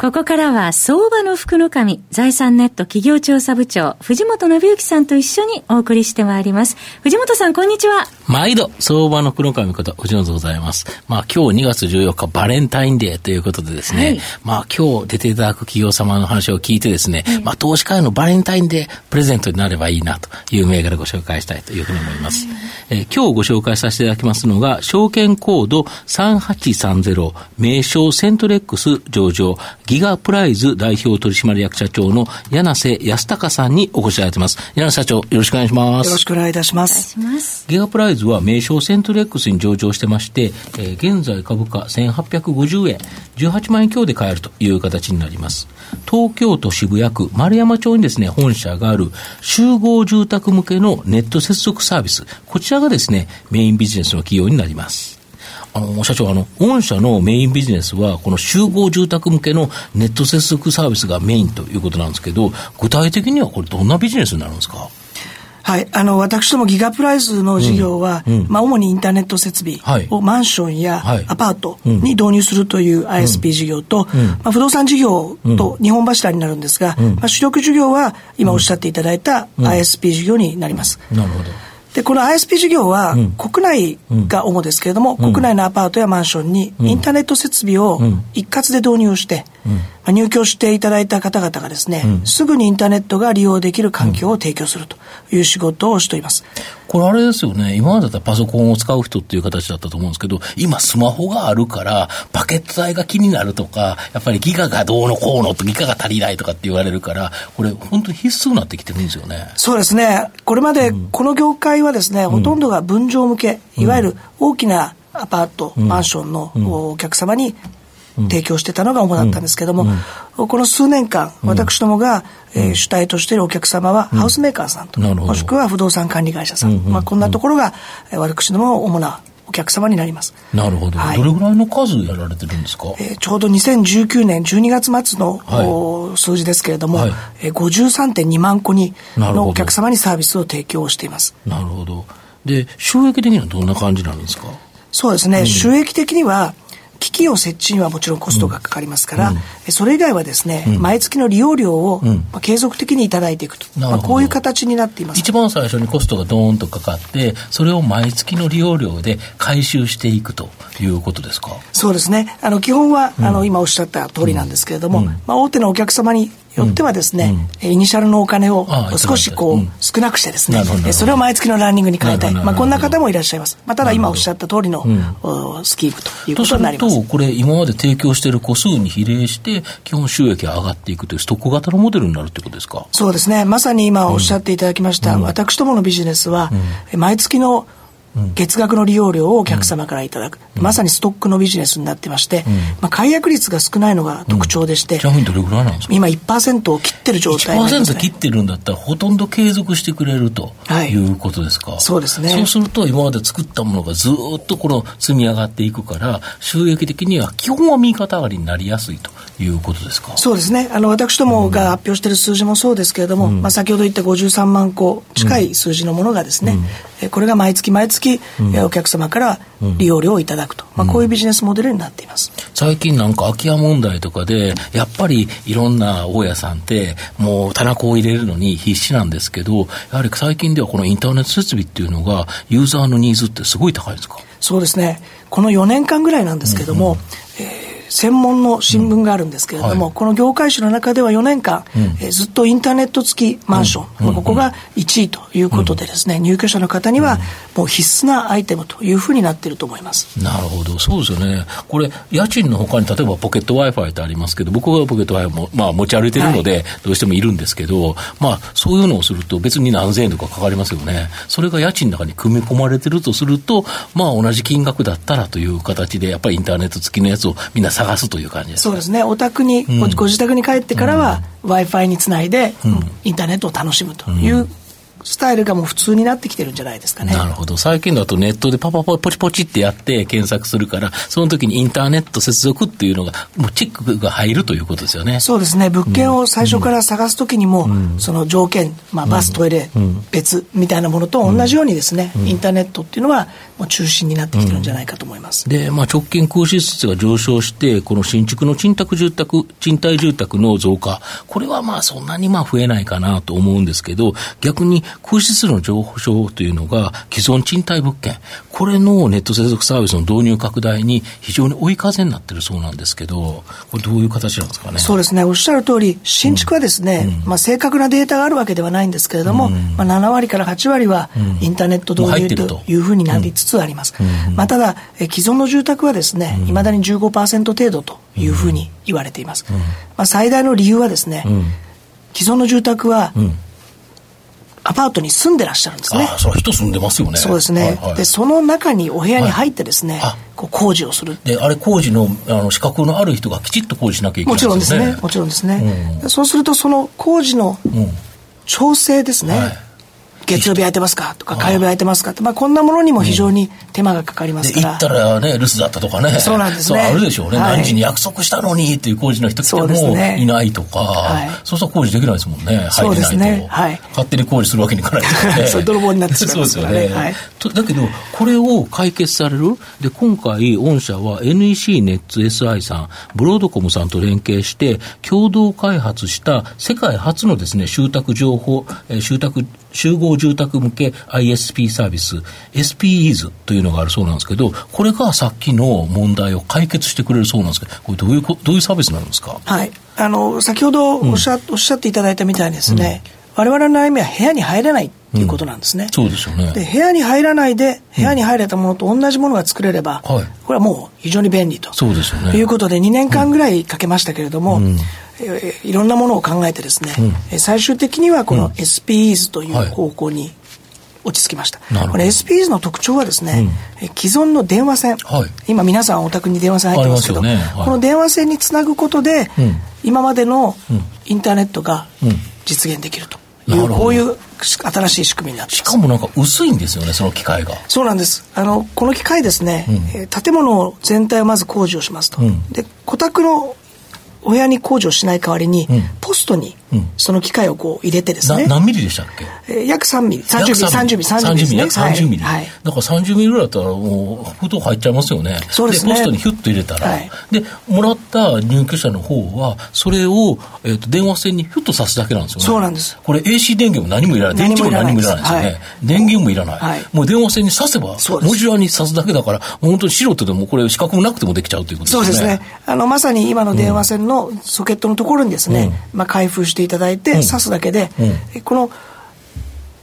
ここからは相場の福の神、財産ネット企業調査部長、藤本信之さんと一緒にお送りしてまいります。藤本さん、こんにちは。毎度、相場の福の神こと、藤本でございます。まあ今日2月14日バレンタインデーということでですね、はい、まあ今日出ていただく企業様の話を聞いてですね、はい、まあ投資家へのバレンタインデープレゼントになればいいなという銘柄ご紹介したいというふうに思います。はい、えー、今日ご紹介させていただきますのが、証券コード3830、名称セントレックス上場、ギガプライズ代表取締役社長の柳瀬康隆さんにお越しいただいてます。柳瀬社長、よろしくお願いします。よろしくお願いいたします。ギガプライズは名称セントレックスに上場してまして、えー、現在株価1850円、18万円強で買えるという形になります。東京都渋谷区丸山町にですね、本社がある集合住宅向けのネット接続サービス、こちらがですね、メインビジネスの企業になります。あの、社長、あの、御社のメインビジネスは、この集合住宅向けのネット接続サービスがメインということなんですけど、具体的にはこれどんなビジネスになるんですか？はい。あの、私どもギガプライズの事業は、うんうん、まあ、主にインターネット設備をマンションやアパートに導入するという ISP 事業と、まあ、不動産事業と日本柱になるんですが、まあ、主力事業は今おっしゃっていただいた ISP 事業になります。なるほど。で、この ISP 事業は、国内が主ですけれども、国内のアパートやマンションにインターネット設備を一括で導入して、まあ、入居していただいた方々がですね、うん、すぐにインターネットが利用できる環境を提供するという仕事をしています。これあれですよね、今までだったらパソコンを使う人っていう形だったと思うんですけど、今スマホがあるから、パケット代が気になるとか、やっぱりギガがどうのこうのとギガが足りないとかって言われるから、これ本当に必須になってきてるんですよね。そうですね。これまでこの業界はですね、うん、ほとんどが分譲向け、いわゆる大きなアパート、マンションのお客様に提供してたのが主だったんですけども、この数年間、私どもが、えー、主体としているお客様は、ハウスメーカーさんと、もしくは不動産管理会社さん、まあ、こんなところが、私ども主なお客様になります。なるほど。はい、どれぐらいの数やられてるんですか、えー、ちょうど2019年12月末の、はい、数字ですけれども、はい。えー、53.2万個にのお客様にサービスを提供しています。なるほど。で、収益的にはどんな感じなんですか？そうですね、うん、収益的には、機器を設置にはもちろんコストがかかりますから、うん、それ以外はですね、うん、毎月の利用料を、まあ、継続的にいただいていくと、まあ、こういう形になっています。一番最初にコストがドーンとかかってそれを毎月の利用料で回収していくということですか？そうですね。あの基本は、あの今おっしゃった通りなんですけれども、まあ、大手のお客様によってはですね、イニシャルのお金を少しこう、少なくしてですね、それを毎月のランニングに変えたい、まあ、こんな方もいらっしゃいます。まあ、ただ今おっしゃった通りの、スキームということになります。とこれ今まで提供している個数に比例して基本収益が上がっていくというストック型のモデルになるということですか？そうですね。まさに今おっしゃっていただきました、私どものビジネスは、毎月の月額の利用料をお客様からいただく、うん、まさにストックのビジネスになってまして、うん、まあ、解約率が少ないのが特徴でして、ちなみにどれぐらいなんですか？今1%を切ってる状態になります、ね、1%切ってるんだったらほとんど継続してくれるとい。うことですか、はい、そうですね。そうすると今まで作ったものがずっとこの積み上がっていくから収益的には基本は右肩上がりになりやすいということですか？そうですね。あの私どもが発表している数字もそうですけれども、うん、まあ、先ほど言った53万個近い数字のものがですね、うん、これが毎月毎月、うん、お客様から利用料をいただくと、まあ、こういうビジネスモデルになっています、最近なんか空き家問題とかでやっぱりいろんな大家さんってもう棚子を入れるのに必死なんですけどやはり最近ではこのインターネット設備っていうのがユーザーのニーズってすごい高いですか？そうですね。この4年間ぐらいなんですけども、うんうん、えー専門の新聞があるんですけれども、この業界誌の中では4年間、うん、えー、ずっとインターネット付きマンション、うん、ここが1位ということでですね、うん、入居者の方にはもう必須なアイテムというふうになっていると思います。なるほど、そうですよね。これ、家賃のほかに例えばポケット Wi-Fi ってありますけど、僕はポケット Wi-Fi も、まあ、持ち歩いてるので、どうしてもいるんですけど、はい、まあ、そういうのをすると別に何千円とかかかりますよね。それが家賃の中に組み込まれてるとすると、まあ、同じ金額だったらという形で、やっぱりインターネット付きのやつをみんな探すという感じですそうですね。お宅に、ご自宅に帰ってからは、w i f i につないで、インターネットを楽しむというスタイルがもう普通になってきてるんじゃないですかね。なるほど。最近だとネットでパパパポチポチってやって検索するから、その時にインターネット接続っていうのが、もうチェックが入るということですよね。そうですね。物件を最初から探す時にも、うん、その条件、まあ、バス、トイレ、別みたいなものと同じようにですね、インターネットっていうのはもう中心になってきてるんじゃないかと思います。で、まあ、直近空室率が上昇して、この新築の賃貸住宅、賃貸住宅の増加、これはまあそんなにまあ増えないかなと思うんですけど、逆に空室の情報証というのが既存賃貸物件、これのネット接続サービスの導入拡大に非常に追い風になってるそうなんですけど、これどういう形なんですかね？そうですね、おっしゃる通り、新築はですね、うん、まあ正確なデータがあるわけではないんですけれども、うん、まあ7割から8割はインターネット導入というふうになりつつあります。まあただ、既存の住宅はですね、いまだに15%程度というふうに言われています。まあ最大の理由はですね、既存の住宅は、アパートに住んでらっしゃるんですね。ああ、それ人住んでますよね。そうですね。はいはい、で、その中にお部屋に入ってですね、はい、こう工事をする。で、あれ工事のあの資格のある人がきちっと工事しなきゃいけない、ね、もちろんですね。もちろんですね。うん、そうすると、その工事の調整ですね。はい月曜日空いてますか？とか、火曜日空いてますか？って、まあ、こんなものにも非常に手間がかかりますから。行ったらね、留守だったとかね。そうなんですね。あるでしょうね、はい、何時に約束したのにっていう工事の人来てもいないとか、はい、そうしたら工事できないですもんね。そうですね。はい。勝手に工事するわけにいかないですよね。それ泥棒になってしまいますからね。はい、だけど、これを解決される。で、今回、御社は NEC ネッツ SI さん、ブロードコムさんと連携して、共同開発した世界初のですね、集宅情報、え集宅集合住宅向け ISP サービス、SPEs というのがあるそうなんですけど、これがさっきの問題を解決してくれるそうなんですけど、これどういう、どういうサービスなんですか？はい。あの、先ほどおっしゃうん、おっしゃっていただいたみたいにですね、うん、我々の悩みは部屋に入れないっていうことなんですね。うん、そうですよね。で、部屋に入らないで、部屋に入れたものと同じものが作れれば、はい、これはもう非常に便利と。そうですよね。ということで、2年間ぐらいかけましたけれども、いろんなものを考えてですね、うん、最終的にはこの SPEs という方向に落ち着きました。これ SPEs の特徴はですね、うん、既存の電話線、はい、今皆さんお宅に電話線入ってますけど、ねはい、この電話線につなぐことで、うん、今までのインターネットが実現できると。いうこういう新しい仕組みになってしかもなんか薄いんですよねその機械がそうなんですあのこの機械ですね、うん、建物全体をまず工事をしますと、うん、で顧宅のお部屋に工事をしない代わりに、ポストにその機械をこう入れてですね。何ミリでしたっけ？えー、約3ミリ。30ミリ、30ミリ、30ミリ、ね。約30ミリ。はい。だから30ミリぐらいだったらもう封筒入っちゃいますよね。そうですね。ポストにヒュッと入れたら。はい、で、もらった入居者の方は、それを、えー、と電話線にヒュッとさすだけなんですよね。そうなんです。これ AC 電源も何もいらない。電池も何もいらないですよね。はい、電源もいらない。はい、もう電話線に挿せば、文字欄に挿すだけだから、もう本当に素人でもこれ資格もなくてもできちゃうということですね。そうですね。あの、まさに今の電話線のソケットのところにですね、うん、まあ開封していただいて、うん。すだけで、うん、この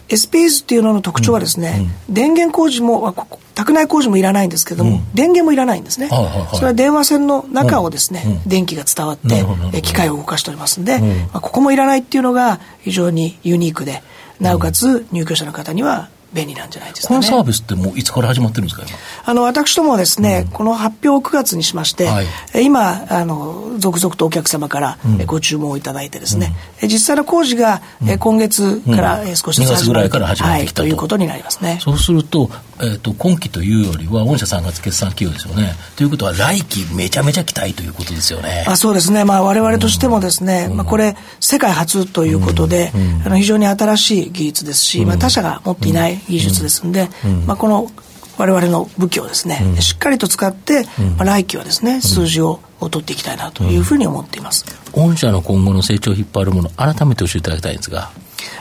SPS っていうのの特徴はですね、うん、電源工事も宅内工事もいらないんですけども、うん、電源もいらないんですね、それは電話線の中をですね、うん、電気が伝わって機械を動かしておりますんで、まあ、ここもいらないっていうのが非常にユニークでなおかつ入居者の方には便利なんじゃないですか、ね、このサービスってもういつから始まってるんですかあの私どもですね、うん、この発表を9月にしまして、はい、今あの続々とお客様からご注文をいただいてですね、うん、実際の工事が、うん、今月から少しずつ始まって、うん、始まってきたと、はい、ということになりますね。そうすると,、えーと、今期というよりは御社3月決算企業ですよね。ということは来期めちゃめちゃ期待ということですよね。あそうですね。まあ我々としてもですね、まあ、これ世界初ということで、あの非常に新しい技術ですし、まあ、他社が持っていない技術ですんで、まあ、この我々の武器をですね、しっかりと使って、まあ、来期はですね数字を取っていきたいなというふうに思っています、御社の今後の成長を引っ張るもの改めて教えていただきたいんですが。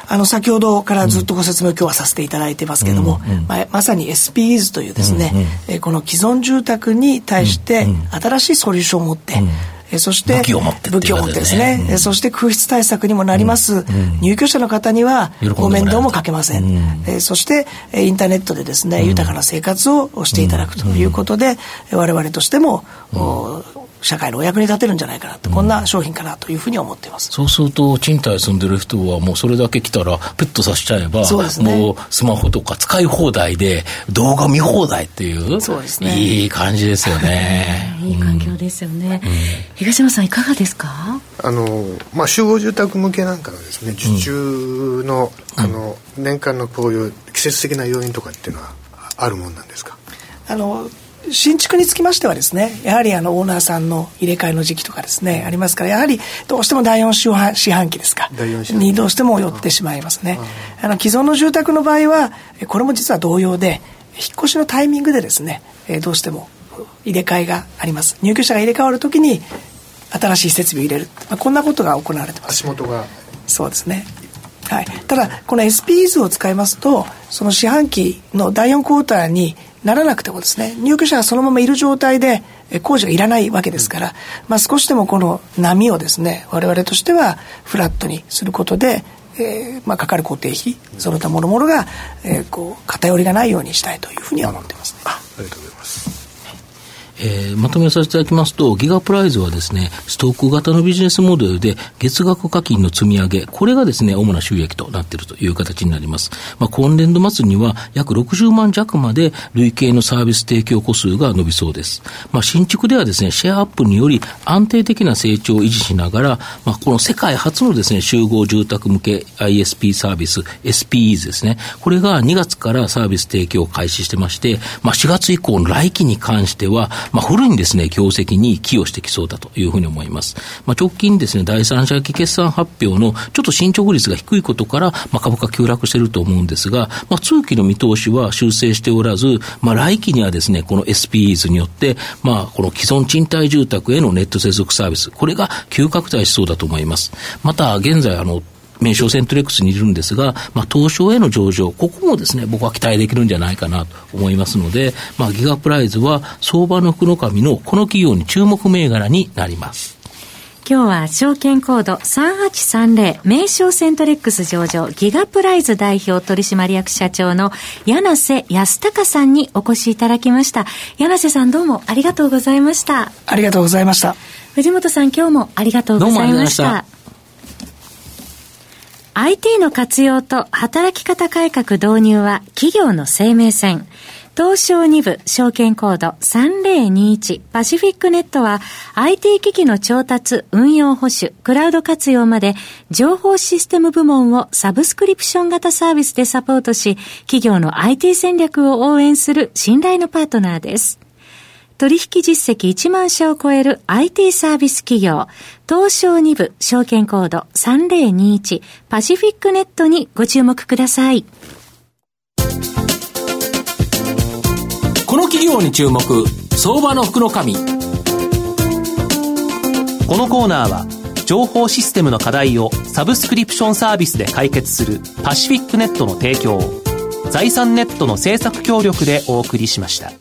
あの先ほどからずっとご説明を今日はさせていただいてますけれども、うんうん、まあ、まさに SPEs というですね、うんうん、えこの既存住宅に対して新しいソリューションを持って、うんえそして武器を持って武器を持ってですね、うん、そして空室対策にもなります、うん、入居者の方にはご面倒もかけません、うん、えそしてインターネットでですね、豊かな生活をしていただくということで、我々としても、社会のお役に立てるんじゃないかなと、こんな商品かなというふうに思っています。そうすると、賃貸住んでる人はもうそれだけ来たら、ペットさせちゃえば、そうですね、もうスマホとか使い放題で、動画見放題っていう、そうですね。いい感じですよね。いい環境ですよね。うん、東山さん、いかがですか？あの、まあ、集合住宅向けなんかのですね、受注の、うん、あの、年間のこういう季節的な要因とかっていうのはあるもんなんですか？あの新築につきましてはですねやはりあのオーナーさんの入れ替えの時期とかですねありますからやはりどうしても第4四半期ですかにどうしても寄ってしまいますね。あの既存の住宅の場合はこれも実は同様で引っ越しのタイミングでですねどうしても入れ替えがあります。入居者が入れ替わるときに新しい設備を入れる、まあ、こんなことが行われてます。足元が。そうですね。はい、ただこの SP 図を使いますとその四半期の第4クォーターにならなくてもですね入居者がそのままいる状態で工事がいらないわけですから、まあ、少しでもこの波をですね我々としてはフラットにすることで、えーまあ、かかる固定費その他もろもろが、えー、こう偏りがないようにしたいというふうには思ってますね。ありがとうございますえー、まとめさせていただきますと、ギガプライズはですね、ストック型のビジネスモデルで、月額課金の積み上げ、これがですね、主な収益となっているという形になります。まあ、今年度末には約60万弱まで累計のサービス提供個数が伸びそうです。まあ、新築ではですね、シェアアップにより安定的な成長を維持しながら、まあ、この世界初のですね、集合住宅向け ISP サービス、SPEs ですね、これが2月からサービス提供を開始してまして、まあ、4月以降の来期に関しては、まあ、フルにですね、業績に寄与してきそうだというふうに思います。まあ、直近ですね、第三者期決算発表のちょっと進捗率が低いことから、まあ、株価急落していると思うんですが、まあ、通期の見通しは修正しておらず、まあ、来期にはですね、この SPEs によって、まあ、この既存賃貸住宅へのネット接続サービス、これが急拡大しそうだと思います。また、現在、あの、名称セントレックスにいるんですが、まあ、東証への上場、ここもですね、僕は期待できるんじゃないかなと思いますので、まあ、ギガプライズは相場の福の神のこの企業に注目銘柄になります。今日は証券コード3830名称セントレックス上場ギガプライズ代表取締役社長の柳瀬康隆さんにお越しいただきました。柳瀬さんどうもありがとうございました。ありがとうございました。藤本さん今日もありがとうございました。IT の活用と働き方改革導入は企業の生命線。東証2部証券コード3021パシフィックネットは IT 機器の調達、運用保守、クラウド活用まで情報システム部門をサブスクリプション型サービスでサポートし企業の IT 戦略を応援する信頼のパートナーです。取引実績1万社を超える IT サービス企業、東証2部証券コード3021パシフィックネットにご注目ください。この企業に注目、相場の福の神。このコーナーは、情報システムの課題をサブスクリプションサービスで解決するパシフィックネットの提供を、財産ネットの制作協力でお送りしました。